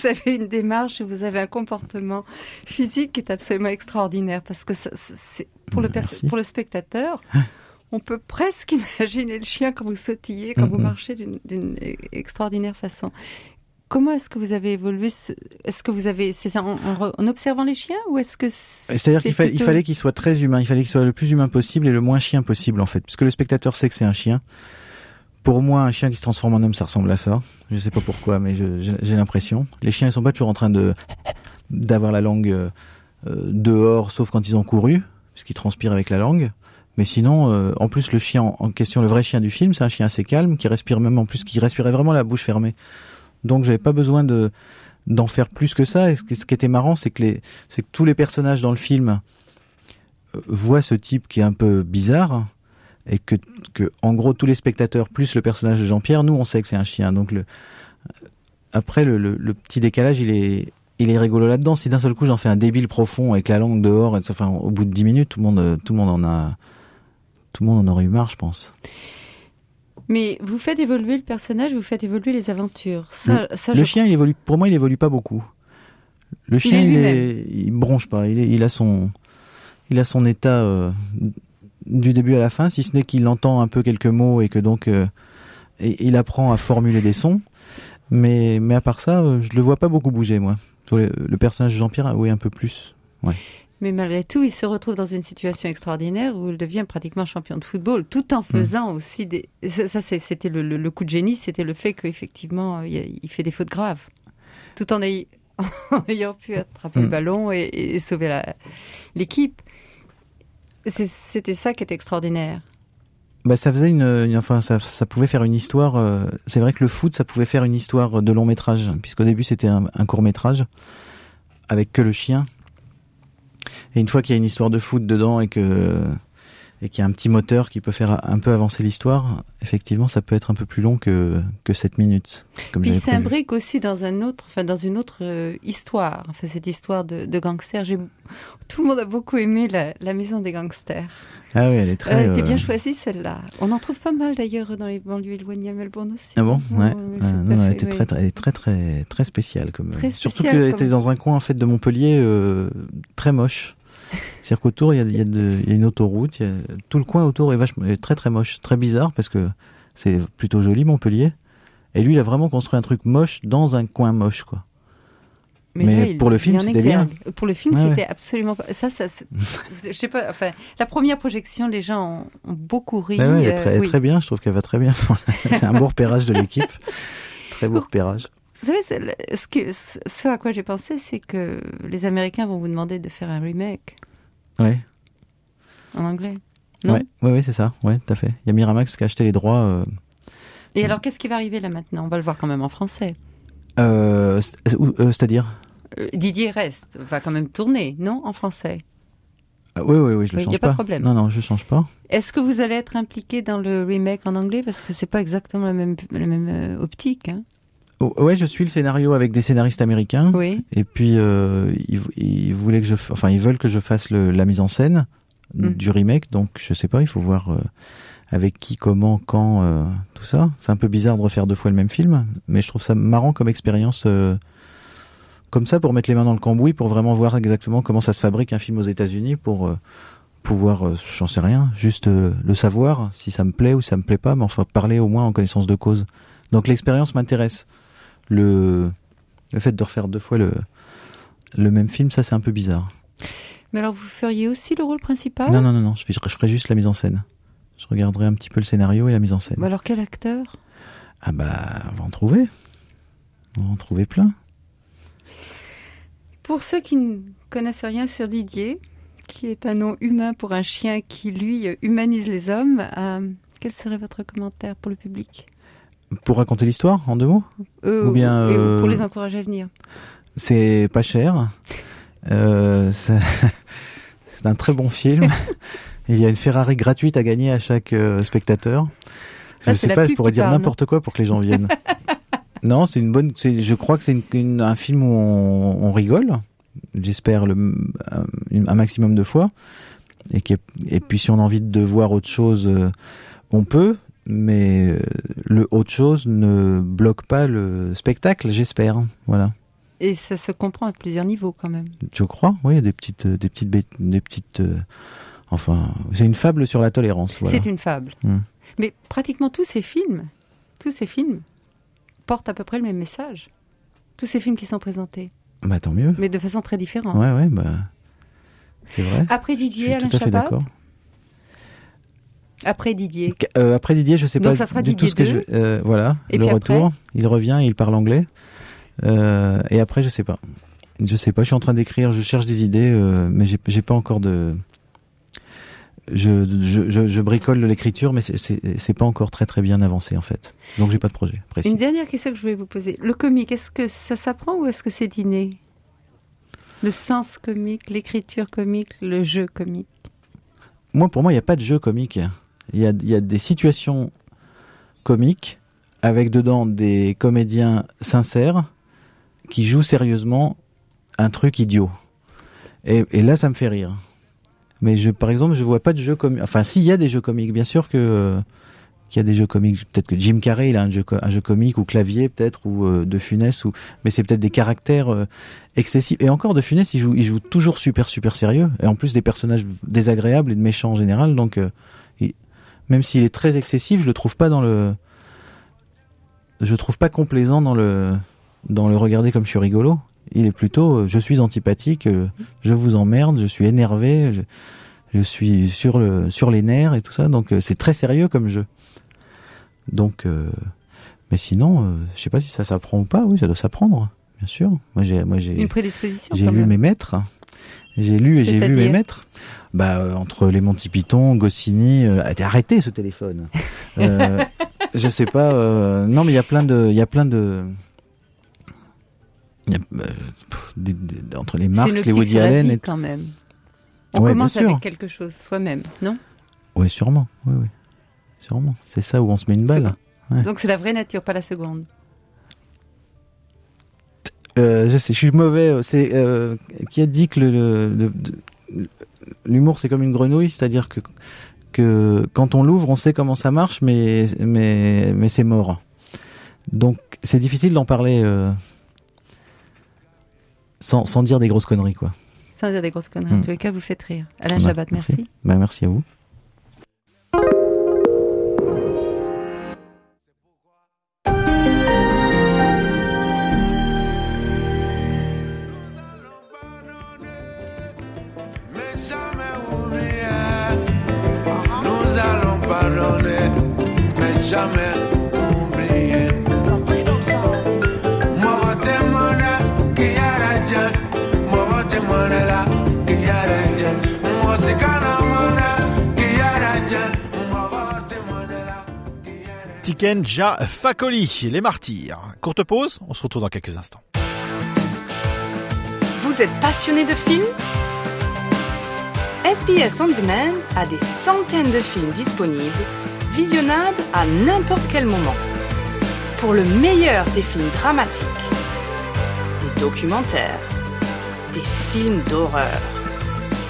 Vous avez une démarche et vous avez un comportement physique qui est absolument extraordinaire parce que ça- ça- c'est pour le, pour spectateur, on peut presque imaginer le chien quand vous sautillez, quand vous marchez d'une e- extraordinaire façon. Comment est-ce que vous avez évolué ce- Est-ce que vous avez c'est ça en, en re- en observant les chiens ou est-ce que C'est-à-dire qu'il fa- fallait qu'il soit très humain, il fallait qu'il soit le plus humain possible et le moins chien possible en fait, puisque le spectateur sait que c'est un chien. Pour moi, un chien qui se transforme en homme, ça ressemble à ça. Je sais pas pourquoi, mais j'ai l'impression. Les chiens, ils sont pas toujours en train de d'avoir la langue euh, dehors, sauf quand ils ont couru, puisqu'ils transpirent avec la langue. Mais sinon, euh, en plus, le chien en, question, le vrai chien du film, c'est un chien assez calme, qui respire même en plus, qui respirait vraiment la bouche fermée. Donc, j'avais pas besoin de d'en faire plus que ça. Et ce qui, ce qui était marrant, c'est que les, c'est que tous les personnages dans le film euh, voient ce type qui est un peu bizarre et que, que en gros tous les spectateurs plus le personnage de Jean-Pierre, nous on sait que c'est un chien. Donc le après le, le- le petit décalage, il est il est rigolo là-dedans. Si d'un seul coup j'en fais un débile profond avec la langue dehors, et, enfin au bout de 10 minutes, tout le monde tout le monde en a tout le monde en aurait eu marre, je pense. Mais vous faites évoluer le personnage, vous faites évoluer les aventures. Ça, le ça, le je chien, il évolue. Pour moi, il évolue pas beaucoup. Le chien, est il, est, il bronche pas. Il, est- il a son, il a son état euh, du début à la fin, si ce n'est qu'il entend un peu quelques mots et que donc euh, et- il apprend à formuler des sons. Mais, mais à part ça, euh, je le vois pas beaucoup bouger, moi. Le, personnage de Jean-Pierre, oui, un peu plus. Ouais. Mais malgré tout, il se retrouve dans une situation extraordinaire où il devient pratiquement champion de football, tout en faisant aussi des. Ça, c'était le, le- le coup de génie, c'était le fait qu'effectivement, il, a- il fait des fautes graves, tout en, ay- en ayant pu attraper le Mm. ballon et, et sauver l'équipe. C'était ça qui était extraordinaire. Bah, ça faisait une, enfin, ça, ça pouvait faire une histoire. euh, c'est vrai que le foot, ça pouvait faire une histoire de long métrage, puisqu'au début c'était un court métrage avec que le chien. Et une fois qu'il y a une histoire de foot dedans et que et qu'il y a un petit moteur qui peut faire un peu avancer l'histoire, effectivement, ça peut être un peu plus long que, que 7 minutes. Comme Puis il s'imbrique aussi dans un autre, enfin dans une autre euh, histoire. Enfin cette histoire de, de gangsters. Tout le monde a beaucoup aimé la, la maison des gangsters. Ah oui, elle est très. Euh, euh, bien choisie celle-là. On en trouve pas mal d'ailleurs dans les banlieues éloignées à Melbourne aussi. Ah bon? Ouais, ouais, Ah, non, elle était oui. très, très, elle est très, très, très spéciale comme. Très Surtout spéciale qu'elle comme- était dans un coin en fait de Montpellier euh, très moche. C'est-à-dire qu'autour il y a, y, y une autoroute, il y a- tout le coin autour est vachement, est très très moche, très bizarre parce que c'est plutôt joli Montpellier. Et lui, il a vraiment construit un truc moche dans un coin moche, quoi. Mais, là, il- pour le il film, c'était bien. Pour le film, c'était ouais. absolument pas. Ça, je sais pas. Enfin, la première projection, les gens ont, ont beaucoup ri. Ouais, elle est euh, très, oui. très bien, je trouve qu'elle va très bien. c'est un beau repérage de l'équipe. Très beau repérage. Vous savez, ce, que, ce à quoi j'ai pensé, c'est que les Américains vont vous demander de faire un remake Ouais. en anglais. Non? Ouais, ouais, ouais, c'est ça. Ouais, tout à fait. Il y a Miramax qui a acheté les droits. euh, Et alors, qu'est-ce qui va arriver là maintenant? On va le voir quand même en français. euh, euh, C'est-à-dire? Euh, Didier reste, va quand même tourner, non En français? Ah, Oui, oui, oui, je le Oui, y a change pas de pas. problème. Non, non, je change pas. Est-ce que vous allez être impliqué dans le remake en anglais? Parce que c'est pas exactement la même, la même optique. Hein ouais, je suis le scénario avec des scénaristes américains. Oui. Et puis euh, ils, ils voulaient que je, f- enfin ils veulent que je fasse le- la mise en scène Mm. du remake. Donc je sais pas, il faut voir euh, avec qui, comment, quand, euh, tout ça. C'est un peu bizarre de refaire deux fois le même film, mais je trouve ça marrant comme expérience. euh, comme ça pour mettre les mains dans le cambouis pour vraiment voir exactement comment ça se fabrique un film aux États-Unis pour euh, pouvoir, euh, j'en sais rien, juste le savoir si ça me plaît ou si ça me plaît pas, mais enfin parler au moins en connaissance de cause. Donc l'expérience m'intéresse. Le, le fait de refaire deux fois le, le même film, ça c'est un peu bizarre. Mais alors, vous feriez aussi le rôle principal? Non, non, non, non, je, je ferai juste la mise en scène. Je regarderai un petit peu le scénario et la mise en scène. Bah alors, quel acteur? Ah bah, on va en trouver. On va en trouver plein. Pour ceux qui ne connaissent rien sur Didier, qui est un nom humain pour un chien qui, lui, humanise les hommes, euh, quel serait votre commentaire pour le public? Pour raconter l'histoire, en deux mots Euh, Ou bien, euh, pour les encourager à venir C'est pas cher. Euh, c'est un très bon film. Il y a une Ferrari gratuite à gagner à chaque euh, spectateur. Ah, je sais pas, je pourrais dire n'importe quoi pour que les gens viennent. non, c'est une bonne. Je crois que c'est un film où on, on rigole. J'espère le, un, un maximum de fois. Et, qui est- et puis si on a envie de voir autre chose, euh, on peut. Mais euh, le autre chose ne bloque pas le spectacle, j'espère. Voilà. Et ça se comprend à plusieurs niveaux quand même. Je crois, oui, il y a des petites, euh, des petites, des petites. euh, enfin, c'est une fable sur la tolérance. Voilà. C'est une fable. Mm. Mais pratiquement tous ces films, tous ces films portent à peu près le même message. Tous ces films qui sont présentés, Bah tant mieux. mais de façon très différente. Ouais, ouais, bah c'est vrai. Après Je suis Didier, Alain tout à fait Chabat d'accord. Après Didier. Euh, après Didier, je sais Donc pas ça sera du tout ce que je. 2. euh, voilà, Et le retour. après Il revient, il parle anglais. Euh, et après, je sais pas. Je sais pas. Je suis en train d'écrire. Je cherche des idées, euh, mais j'ai pas encore de. Je, je, je, je bricole de l'écriture, mais c'est- pas encore très très bien avancé en fait. Donc j'ai pas de projet précis. Une dernière question que je voulais vous poser. Le comique, est-ce que ça s'apprend ou est-ce que c'est inné? Le sens comique, l'écriture comique, le jeu comique? Moi, pour moi, il n'y a pas de jeu comique. Il y a, y a des situations comiques avec dedans des comédiens sincères qui jouent sérieusement un truc idiot. Et, et là, ça me fait rire. Mais je, par exemple, je vois pas de jeu comique. Enfin, s'il y a des jeux comiques, bien sûr que euh, qu'il y a des jeux comiques. Peut-être que Jim Carrey, il a un jeu, un jeu comique ou clavier, peut-être, ou euh, De Funès, ou mais c'est peut-être des caractères euh, excessifs. Et encore, De Funès, il joue, il joue toujours super super sérieux. Et en plus des personnages désagréables et de méchants en général. Donc, même s'il est très excessif, je le trouve pas dans le, je trouve pas complaisant dans le dans le regarder comme je suis rigolo. Il est plutôt, euh, je suis antipathique, euh, je vous emmerde, je suis énervé, je, je suis sur le sur les nerfs et tout ça. Donc euh, c'est très sérieux comme jeu. Donc, mais sinon, je sais pas si ça s'apprend ou pas. Oui, ça doit s'apprendre, bien sûr. Moi j'ai moi j'ai Une prédisposition j'ai lu même. mes maîtres. J'ai lu et j'ai vu mes maîtres. Bah, euh, entre les Monty Python, Goscinny, euh, arrêtez ce téléphone. Euh, je sais pas. euh, non, mais il y a plein de, il y a plein de, il y a, pff, des- des- entre les Marx, les Woody Allen. vie, Et... quand même. On Ouais, commence avec quelque chose soi-même, non? Oui, sûrement. Oui, oui. Sûrement. C'est ça où on se met une balle. Ouais. Donc c'est la vraie nature, pas la seconde. Euh, je sais, je suis mauvais. C'est euh, qui a dit que le- le- le- le- l'humour c'est comme une grenouille, c'est-à-dire que que quand on l'ouvre, on sait comment ça marche, mais mais mais c'est mort. Donc c'est difficile d'en parler euh, sans sans dire des grosses conneries quoi. Sans dire des grosses conneries. En Hmm. tous les cas, vous faites rire. Alain Bah, Jabat, merci. Bah, merci à vous. Jamais oublier. Ki la, ki kana ki Fakoli, les martyrs. Courte pause, on se retrouve dans quelques instants. Vous êtes passionné de films? SBS On Demand a des centaines de films disponibles, visionnables à n'importe quel moment. Pour le meilleur des films dramatiques, des documentaires, des films d'horreur,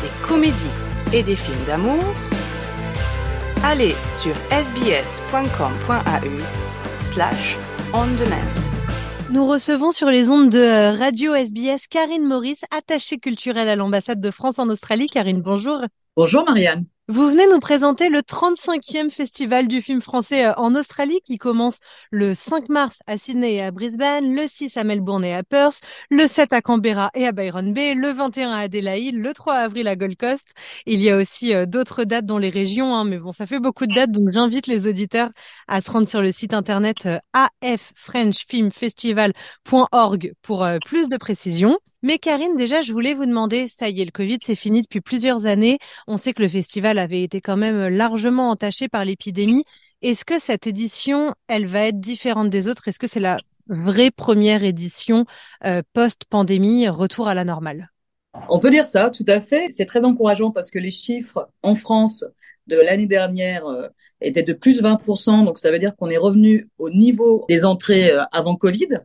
des comédies et des films d'amour, allez sur sbs.com.au slash on demand. Nous recevons sur les ondes de euh, Radio SBS Karine Maurice, attachée culturelle à l'ambassade de France en Australie. Karine, bonjour. Bonjour Marianne. Vous venez nous présenter le 35e festival du film français euh, en Australie qui commence le 5 mars à Sydney et à Brisbane, le 6 à Melbourne et à Perth, le 7 à Canberra et à Byron Bay, le 21 à Adélaïde, le 3 avril à Gold Coast. Il y a aussi euh, d'autres dates dans les régions, hein, mais bon, ça fait beaucoup de dates, donc j'invite les auditeurs à se rendre sur le site internet euh, affrenchfilmfestival.org pour plus de précisions. Mais Karine, déjà, je voulais vous demander, ça y est, le Covid, c'est fini depuis plusieurs années. On sait que le festival avait été quand même largement entaché par l'épidémie. Est-ce que cette édition, elle va être différente des autres? Est-ce que c'est la vraie première édition euh, post-pandémie, retour à la normale? On peut dire ça, tout à fait. C'est très encourageant parce que les chiffres en France de l'année dernière euh, étaient de plus 20%, donc ça veut dire qu'on est revenu au niveau des entrées euh, avant Covid.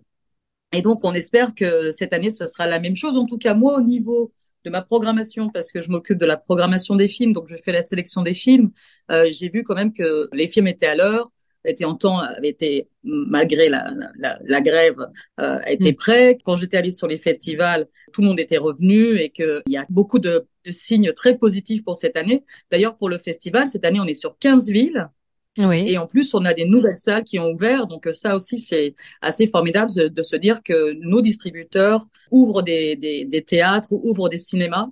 Et donc, on espère que cette année, ce sera la même chose. En tout cas, moi, au niveau de ma programmation, parce que je m'occupe de la programmation des films, donc je fais la sélection des films, euh, j'ai vu quand même que les films étaient à l'heure, étaient en temps, avaient été, malgré la, la, la grève, euh, étaient prêts. Quand j'étais allée sur les festivals, tout le monde était revenu et qu'il y a beaucoup de, de signes très positifs pour cette année. D'ailleurs, pour le festival, cette année, on est sur 15 villes. Oui. Et en plus, on a des nouvelles salles qui ont ouvert. Donc ça aussi, c'est assez formidable de, se dire que nos distributeurs ouvrent des, des, des théâtres ou ouvrent des cinémas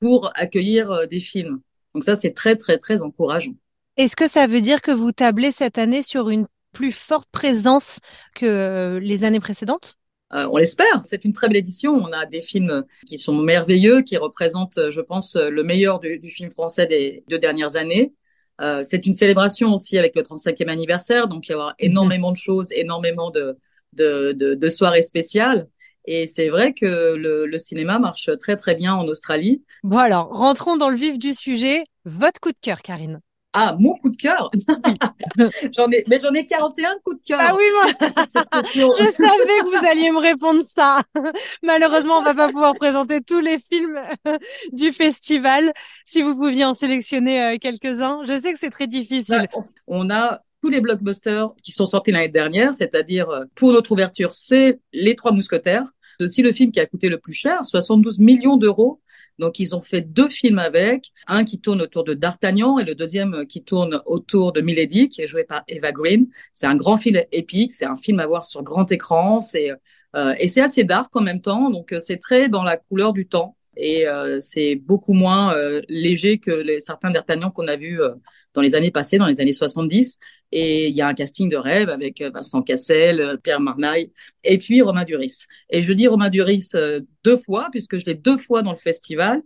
pour accueillir euh, des films. Donc ça, c'est très, très, très encourageant. Est-ce que ça veut dire que vous tablez cette année sur une plus forte présence que euh, les années précédentes? Euh, on l'espère. C'est une très belle édition. On a des films qui sont merveilleux, qui représentent, je pense, le meilleur du, du film français des deux dernières années. Euh, c'est une célébration aussi avec le 35e anniversaire, donc il va y avoir énormément de choses, énormément de, de, de, de soirées spéciales. Et c'est vrai que le, le, cinéma marche très très bien en Australie. Bon alors, rentrons dans le vif du sujet. Votre coup de cœur, Karine ah, mon coup de cœur J'en ai, mais j'en ai 41 coups de cœur. Ah oui, moi, je savais que vous alliez me répondre ça. Malheureusement, on va pas pouvoir présenter tous les films du festival. Si vous pouviez en sélectionner euh, quelques-uns, je sais que c'est très difficile. On a tous les blockbusters qui sont sortis l'année dernière, c'est-à-dire euh, pour notre ouverture, c'est Les Trois Mousquetaires. C'est aussi le film qui a coûté le plus cher, 72 millions d'euros. Donc, ils ont fait deux films avec, un qui tourne autour de D'Artagnan et le deuxième qui tourne autour de Milady, qui est joué par Eva Green. C'est un grand film épique, c'est un film à voir sur grand écran, c'est euh, et c'est assez dark en même temps, donc c'est très dans la couleur du temps et euh, c'est beaucoup moins euh, léger que certains D'Artagnan qu'on a vus dans les années passées, dans les années 70. Et il y a un casting de rêve avec Vincent Cassel, Pierre Marnaille et puis Romain Duris. Et je dis Romain Duris deux fois puisque je l'ai deux fois dans le festival.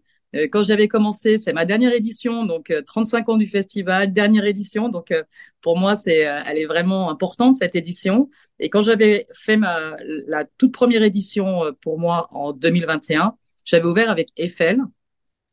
Quand j'avais commencé, c'est ma dernière édition, donc 35 ans du festival, dernière édition. Donc pour moi, c'est, elle est vraiment importante cette édition. Et quand j'avais fait ma la toute première édition pour moi en 2021, j'avais ouvert avec Eiffel.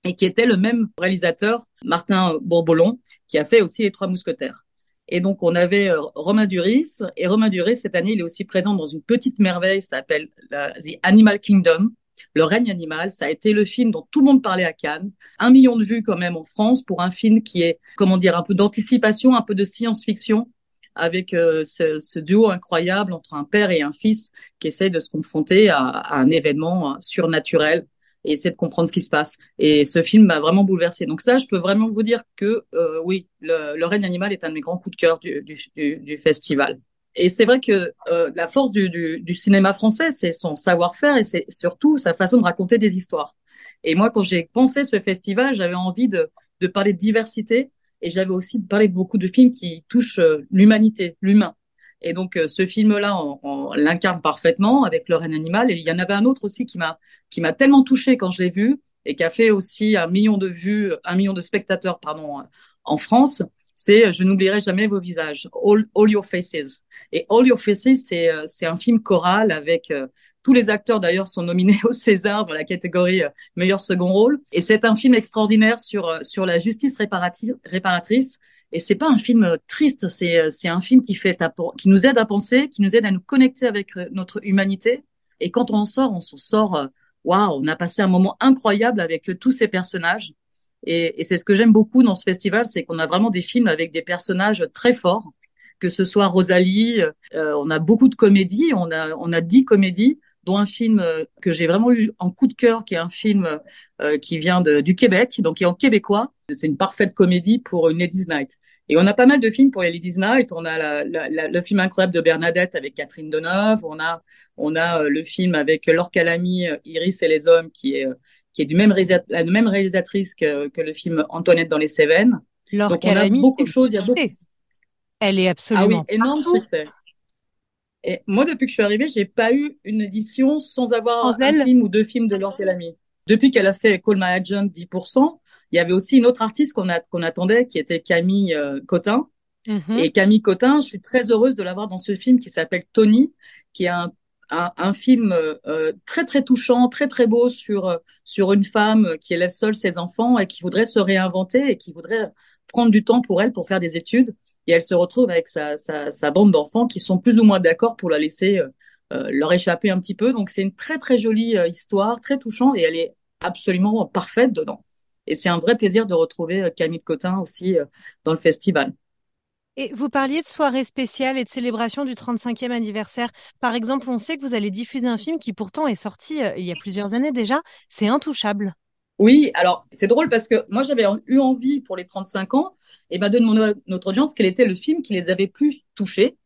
et qui était le même réalisateur, Martin Bourboulon, qui a fait aussi Les Trois Mousquetaires. Et donc, on avait euh, Romain Duris. Et Romain Duris, cette année, il est aussi présent dans une petite merveille, ça s'appelle The Animal Kingdom, le règne animal. Ça a été le film dont tout le monde parlait à Cannes. Un million de vues quand même en France pour un film qui est, comment dire, un peu d'anticipation, un peu de science-fiction avec euh, ce, duo incroyable entre un père et un fils qui essaient de se confronter à, à un événement euh, surnaturel et essayer de comprendre ce qui se passe. Et ce film m'a vraiment bouleversé. Donc ça, je peux vraiment vous dire que euh, oui, le, règne animal est un de mes grands coups de cœur du, festival. Et c'est vrai que euh, la force du, cinéma français, c'est son savoir-faire et c'est surtout sa façon de raconter des histoires. Et moi, quand j'ai pensé ce festival, j'avais envie de, de parler de diversité et j'avais aussi parlé de beaucoup de films qui touchent euh, l'humanité, l'humain. Et donc euh, ce film-là, on, on l'incarne parfaitement avec le règne animal. Et il y en avait un autre aussi qui m'a qui m'a tellement touché quand je l'ai vu et qui a fait aussi un million de vues, un million de spectateurs, pardon, en France. C'est Je n'oublierai jamais vos visages, All, All Your Faces. Et All Your Faces, c'est euh, c'est un film choral avec tous les acteurs d'ailleurs sont nominés au César dans la catégorie meilleur second rôle. Et c'est un film extraordinaire sur sur la justice réparatrice et c'est pas un film triste, c'est c'est un film qui fait qui nous aide à penser, qui nous aide à nous connecter avec euh, notre humanité. Et quand on en sort, on s'en sort. Euh, waouh, on a passé un moment incroyable avec tous ces personnages. Et, c'est ce que j'aime beaucoup dans ce festival, c'est qu'on a vraiment des films avec des personnages très forts, que ce soit Rosalie, euh, on a beaucoup de comédies, on a on a dix comédies, dont un film que j'ai vraiment eu en coup de cœur, qui est un film euh, qui vient de, du Québec, donc qui est en québécois. C'est une parfaite comédie pour une Ladies Night. Et on a pas mal de films pour les Ladies Night. On a la, la, le film incroyable de Bernadette avec Catherine Deneuve. On a, on a euh, le film avec Laure Calamy, euh, Iris et les hommes, qui est, qui est du même la même réalisatrice que, que le film Antoinette dans les Cévennes. Laure Donc on a beaucoup de choses. Il y a beaucoup... Elle est absolument ah oui, énorme succès. Et moi, depuis que je suis arrivée, j'ai pas eu une édition sans avoir un film ou deux films de Laure Calamy depuis qu'elle a fait Call My Agent 10%, il y avait aussi une autre artiste qu'on qu'on attendait, qui était Camille euh, Cotin. Mm-hmm. Et Camille Cotin, je suis très heureuse de l'avoir dans ce film qui s'appelle Tony, qui est un, un, un film euh, très très touchant, très très beau sur euh, sur une femme qui élève seule ses enfants et qui voudrait se réinventer et qui voudrait prendre du temps pour elle pour faire des études. Et elle se retrouve avec sa, sa, sa bande d'enfants qui sont plus ou moins d'accord pour la laisser euh, euh, leur échapper un petit peu. Donc c'est une très très jolie euh, histoire, très touchante et elle est absolument parfaite dedans. Et c'est un vrai plaisir de retrouver Camille Cotin aussi dans le festival. Et vous parliez de soirée spéciale et de célébration du 35e anniversaire. Par exemple, on sait que vous allez diffuser un film qui pourtant est sorti il y a plusieurs années déjà. C'est Intouchable. Oui, alors c'est drôle parce que moi j'avais eu envie pour les 35 ans et ben de mon, notre audience quel était le film qui les avait plus touchés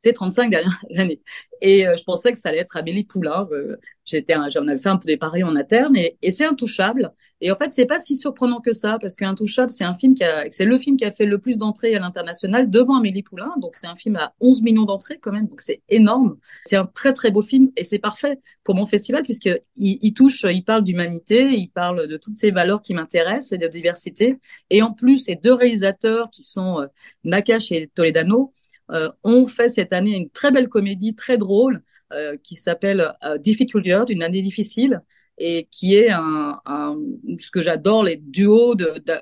ces 35 dernières années. Et euh, je pensais que ça allait être Amélie Poulain. Euh, j'étais, j'en avais fait un peu des paris en interne et, et c'est intouchable. Et en fait, c'est pas si surprenant que ça parce qu'Intouchable, c'est un film qui a, c'est le film qui a fait le plus d'entrées à l'international devant Amélie Poulain. Donc c'est un film à 11 millions d'entrées quand même. Donc c'est énorme. C'est un très très beau film et c'est parfait pour mon festival puisque il, il touche, il parle d'humanité, il parle de toutes ces valeurs qui m'intéressent et de diversité. Et en plus, ces deux réalisateurs qui sont euh, Nakash et Toledano ont fait cette année une très belle comédie très drôle euh, qui s'appelle euh, Difficult Year, une année difficile, et qui est un, un ce que j'adore les duos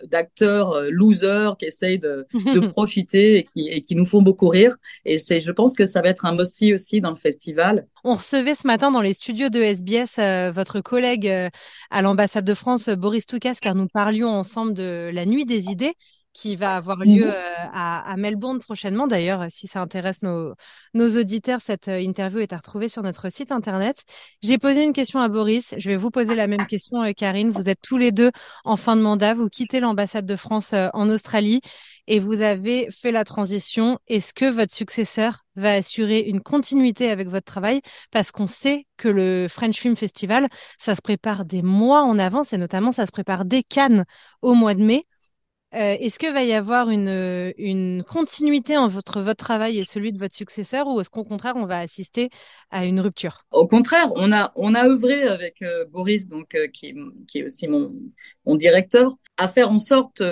d'acteurs euh, losers qui essayent de, de profiter et qui, et qui, nous font beaucoup rire. Et c'est, je pense que ça va être un must aussi dans le festival. On recevait ce matin dans les studios de SBS euh, votre collègue euh, à l'ambassade de France, Boris Toukas, car nous parlions ensemble de la nuit des idées qui va avoir lieu mhm. euh, à, à, Melbourne prochainement. D'ailleurs, si ça intéresse nos, nos auditeurs, cette euh, interview est à retrouver sur notre site internet. J'ai posé une question à Boris. Je vais vous poser la même question, euh, Karine. Vous êtes tous les deux en fin de mandat. Vous quittez l'ambassade de France en Australie et vous avez fait la transition. Est-ce que votre successeur va assurer une continuité avec votre travail? Parce qu'on sait que le French Film Festival, ça se prépare des mois en avance et notamment ça se prépare dès Cannes au mois de mai. Euh, est-ce que va y avoir une, continuité entre votre travail et celui de votre successeur ou est-ce qu'au contraire on va assister à une rupture? Au contraire, on a œuvré avec euh, Boris donc euh, qui, est aussi mon directeur à faire en sorte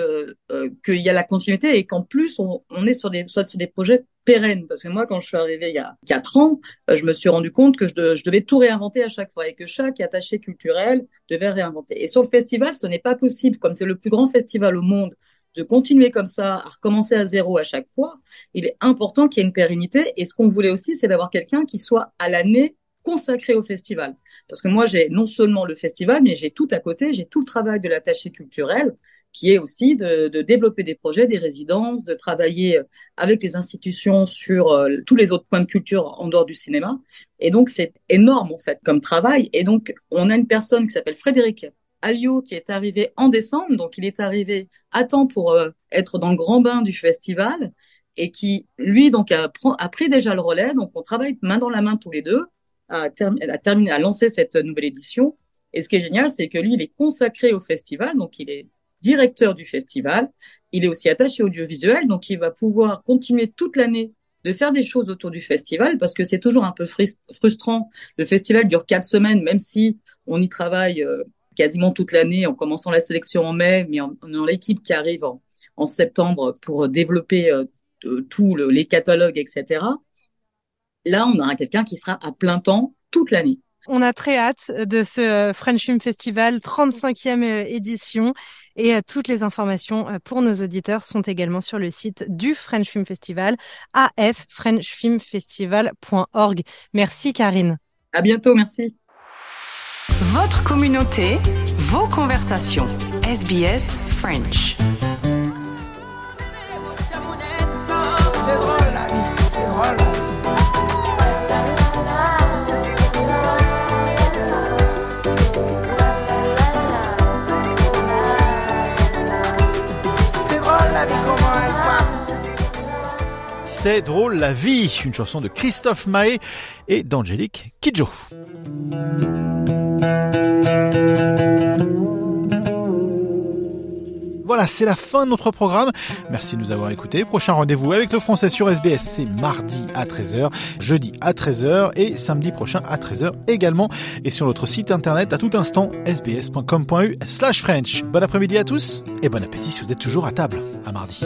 qu'il y a la continuité et qu'en plus on, est sur des soit sur des projets pérenne. Parce que moi, quand je suis arrivée il y a quatre ans, je me suis rendu compte que je, je devais tout réinventer à chaque fois et que chaque attaché culturel devait réinventer. Et sur le festival, ce n'est pas possible, comme c'est le plus grand festival au monde, de continuer comme ça, à recommencer à zéro à chaque fois. Il est important qu'il y ait une pérennité. Et ce qu'on voulait aussi, c'est d'avoir quelqu'un qui soit à l'année consacré au festival. Parce que moi, j'ai non seulement le festival, mais j'ai tout à côté, j'ai tout le travail de l'attaché culturel, qui est aussi de, développer des projets, des résidences, de travailler avec les institutions sur euh, tous les autres points de culture en dehors du cinéma. Et donc, c'est énorme, en fait, comme travail. Et donc, on a une personne qui s'appelle Frédéric Alliot qui est arrivé en décembre. Donc, il est arrivé à temps pour euh, être dans le grand bain du festival et qui, lui, donc, a, pris déjà le relais. Donc, on travaille main dans la main tous les deux à, à terminer, à lancer cette nouvelle édition. Et ce qui est génial, c'est que lui, il est consacré au festival. Donc, il est directeur du festival. Il est aussi attaché audiovisuel. Donc, il va pouvoir continuer toute l'année de faire des choses autour du festival parce que c'est toujours un peu frus- frustrant. Le festival dure quatre semaines, même si on y travaille euh, quasiment toute l'année en commençant la sélection en mai, mais en, en l'équipe qui arrive en, en septembre pour développer euh, tous les catalogues, etc. Là, on aura quelqu'un qui sera à plein temps toute l'année. On a très hâte de ce euh, French Film Festival 35e euh, édition et euh, toutes les informations euh, pour nos auditeurs sont également sur le site du French Film Festival affrenchfilmfestival.org. Merci Karine. À bientôt, merci. Votre communauté, vos conversations. SBS French. C'est drôle la vie, c'est drôle la. C'est drôle la vie, une chanson de Christophe Mahé et d'Angélique Kidjo. Voilà, c'est la fin de notre programme. Merci de nous avoir écoutés. Prochain rendez-vous avec le français sur SBS, c'est mardi à 13h, jeudi à 13h et samedi prochain à 13h également. Et sur notre site internet à tout instant, sbs.com.u slash French. Bon après-midi à tous et bon appétit si vous êtes toujours à table. À mardi.